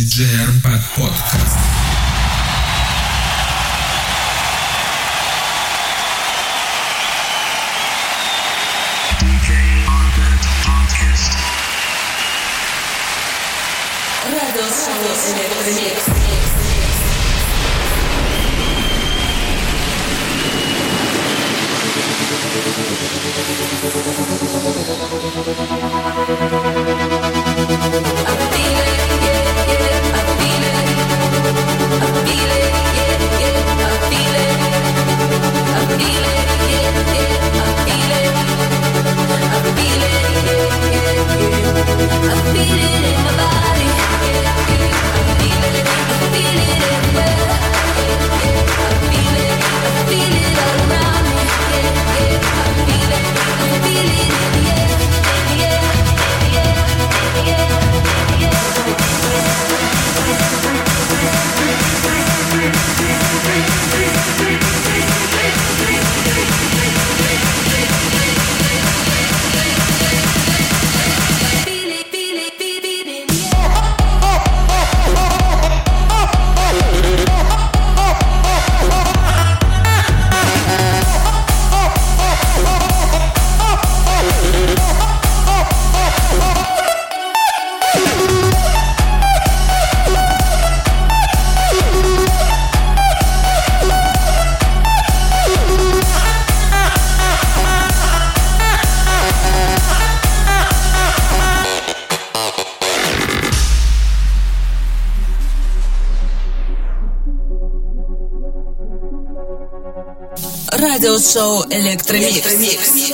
Диджей Арбат подкаст. Радость, радость, электромикс. radio show Electremix.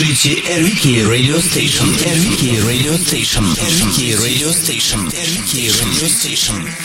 слушаете RVK Radio Station. RVK Radio Station. RVK Radio Station. RVK Radio Station.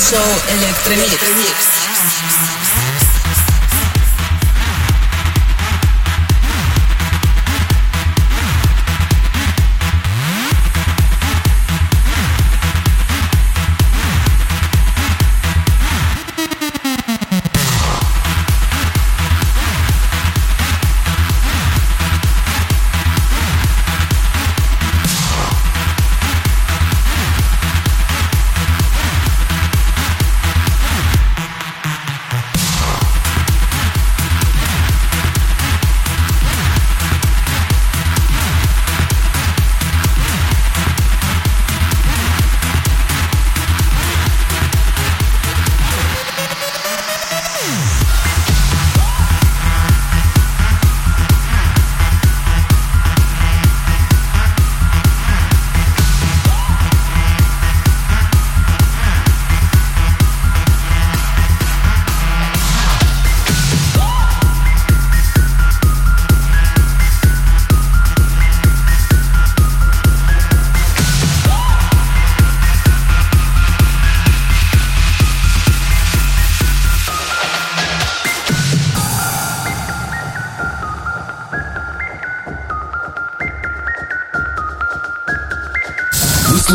Show Electremix.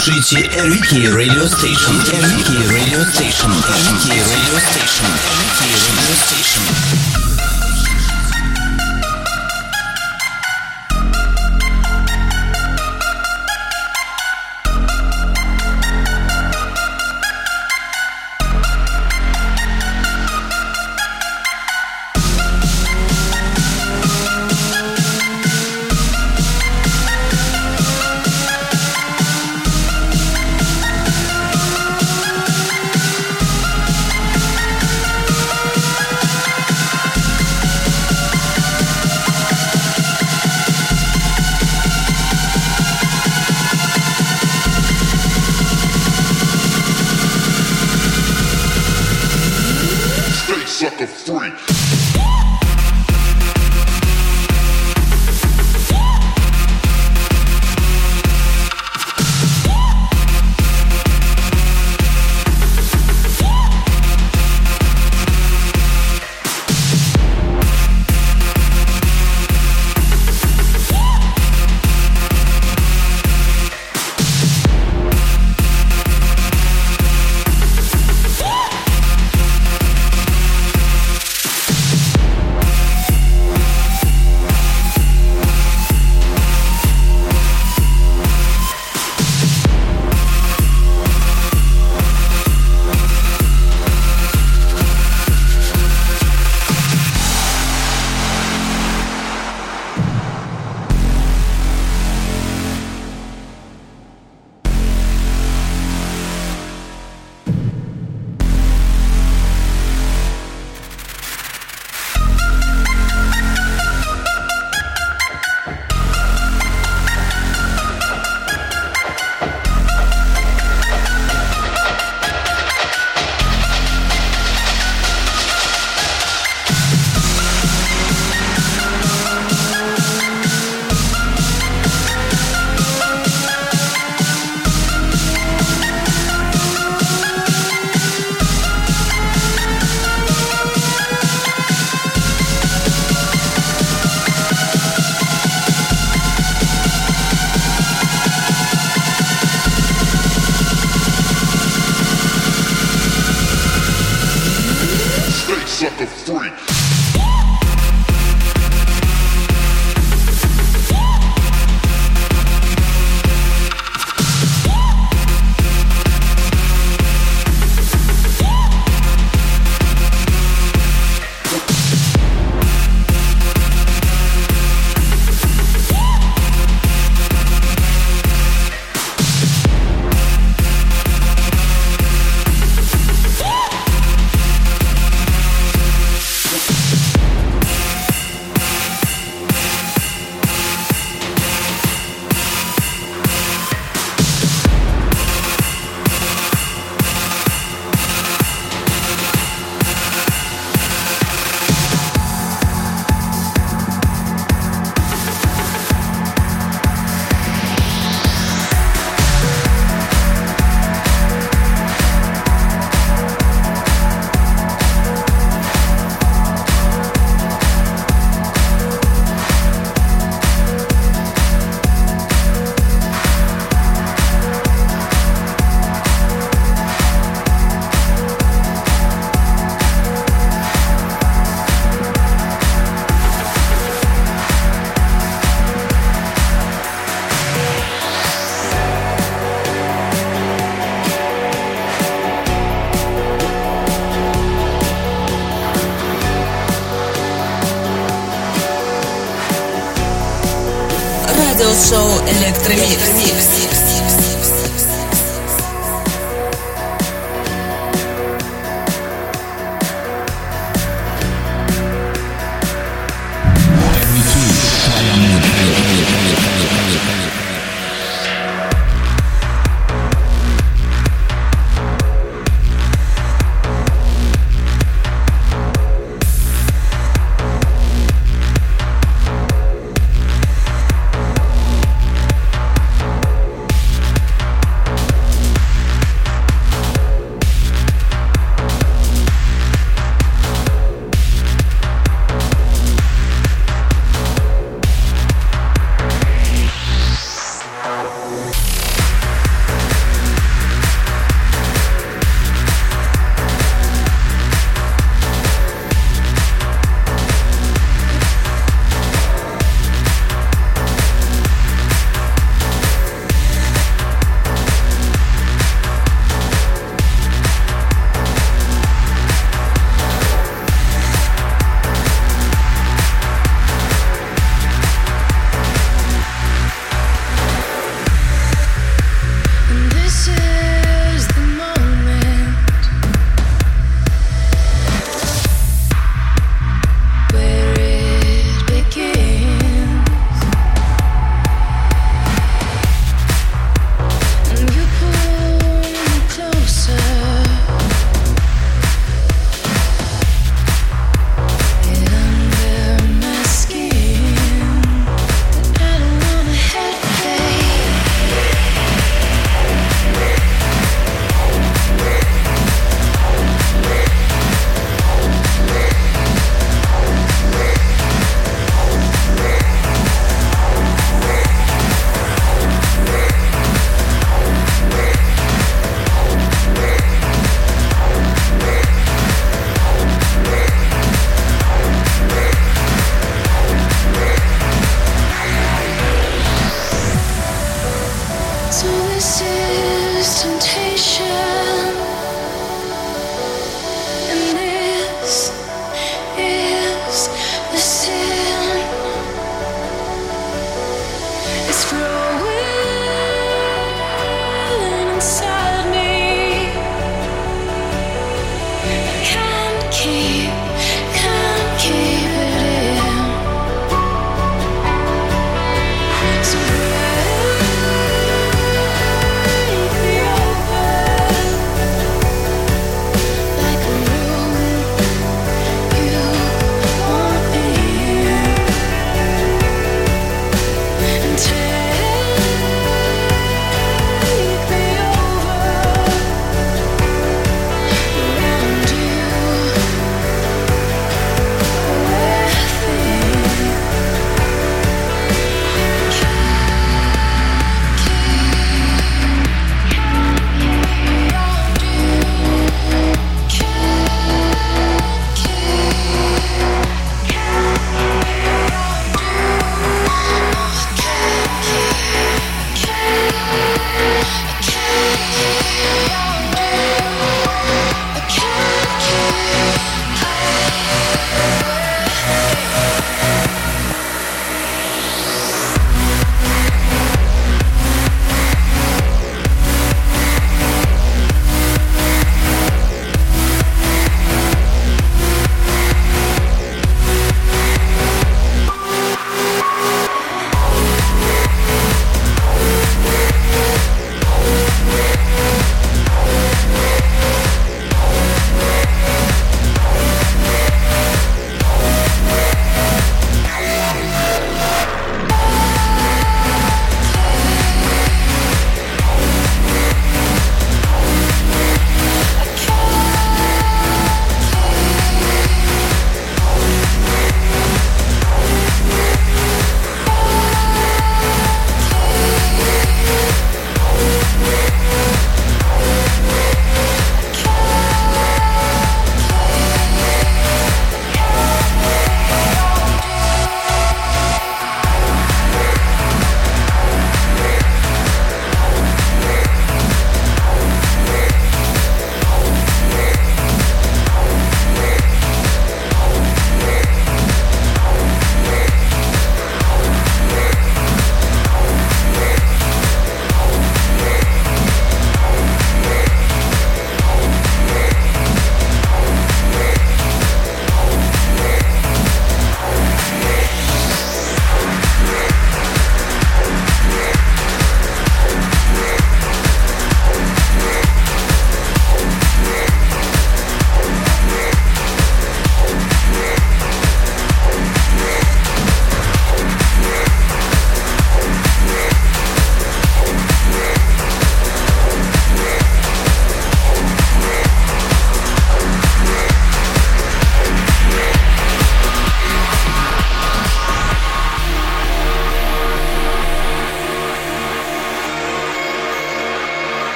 Слушаете RVK Radio Station. RVK Radio Station. RVK Radio Station. RVK Radio Station.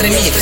entre.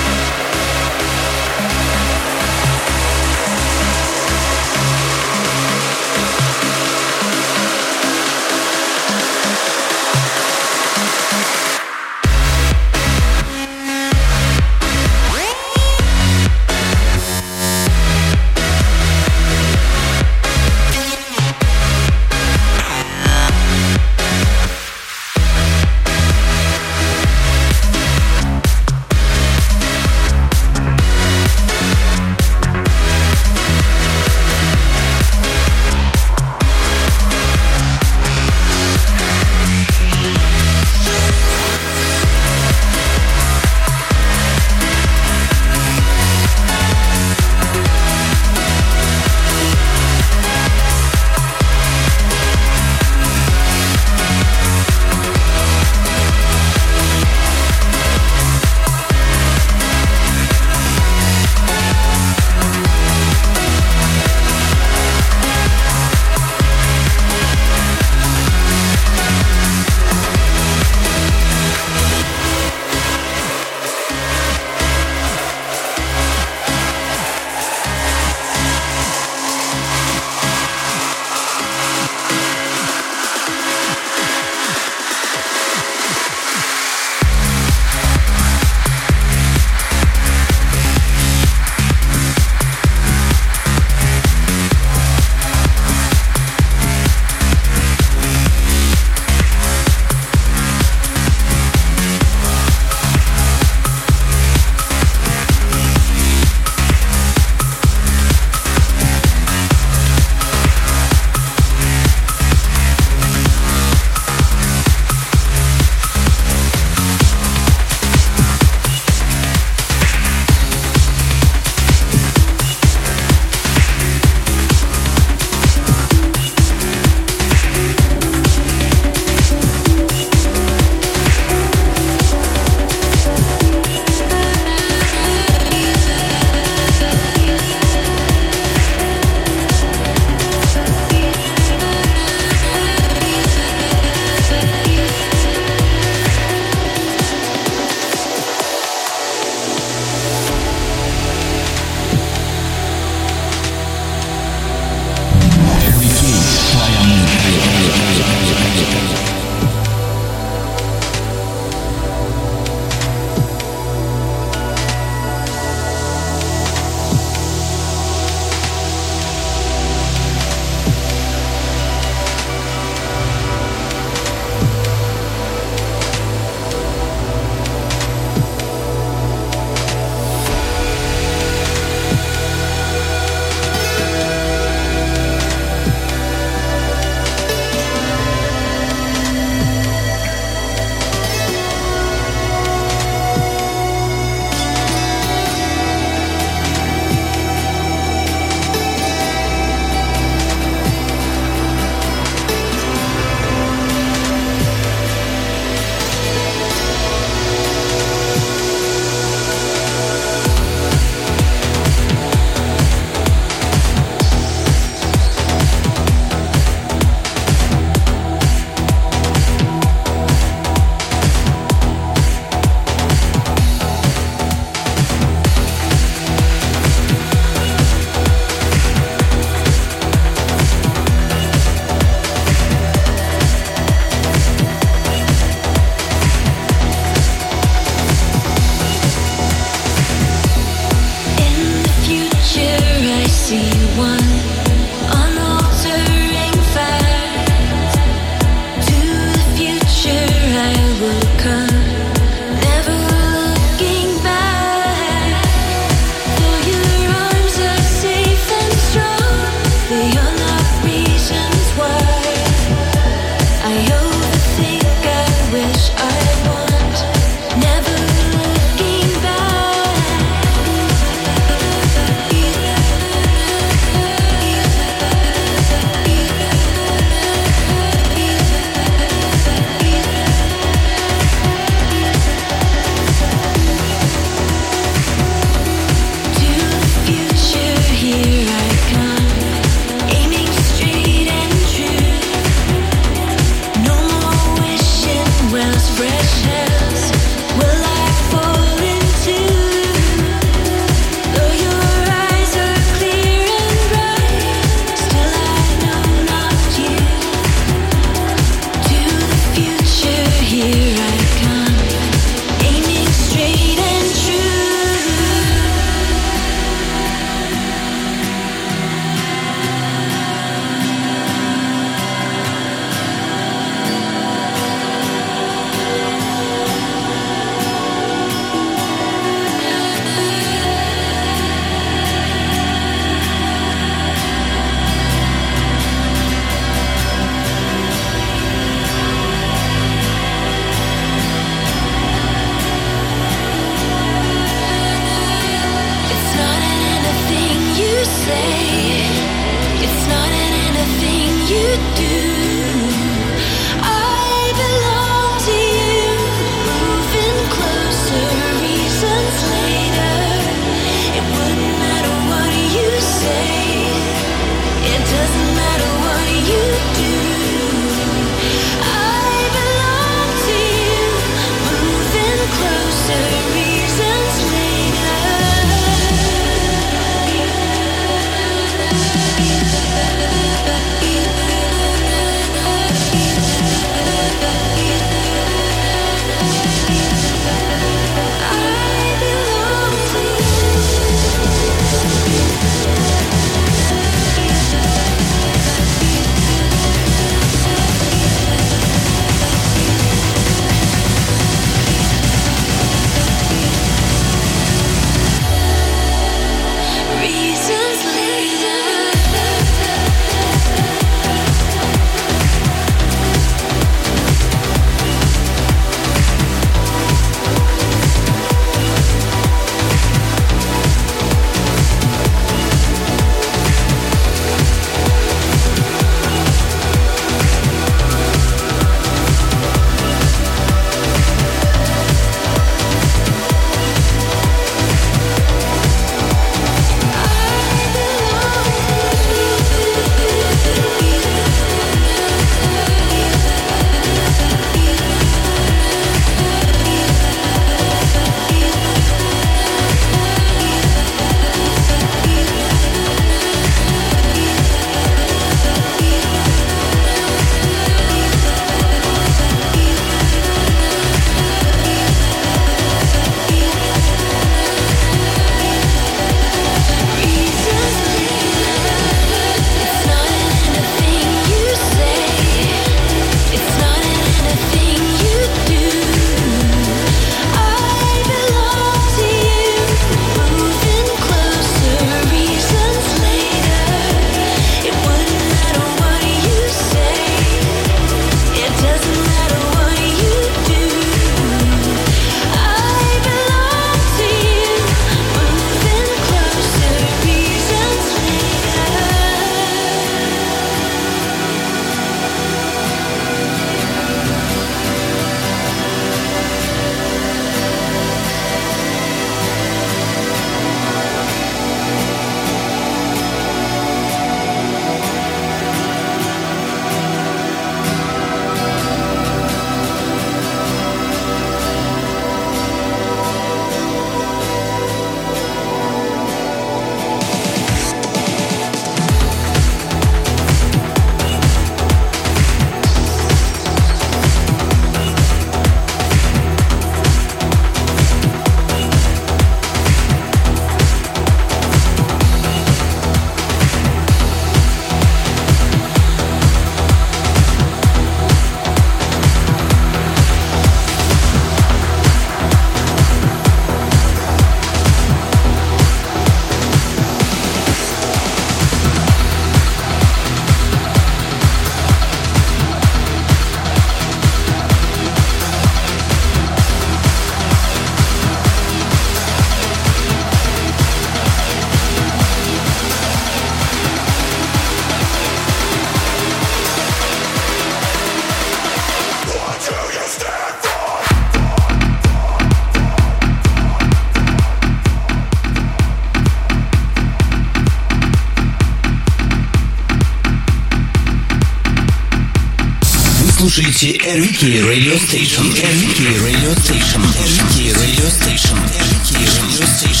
Eriki Radio Station. Eriki Radio Station. Eriki Radio Station. Eriki Radio Station.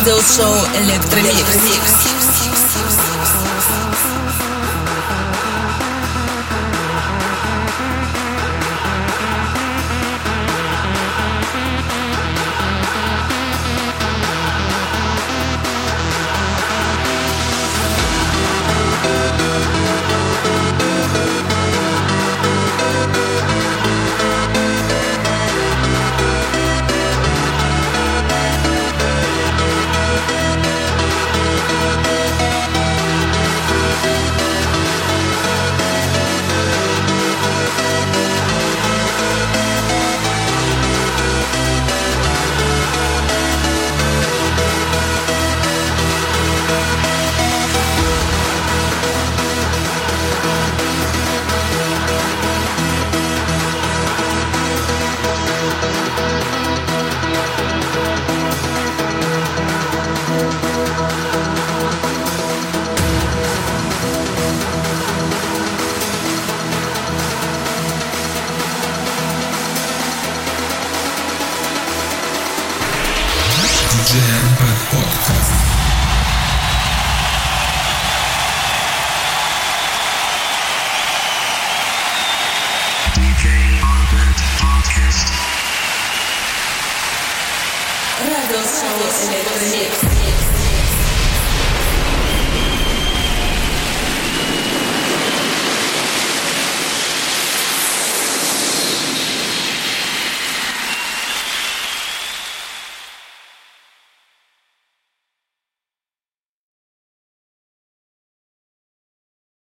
Радиошоу Электромикс.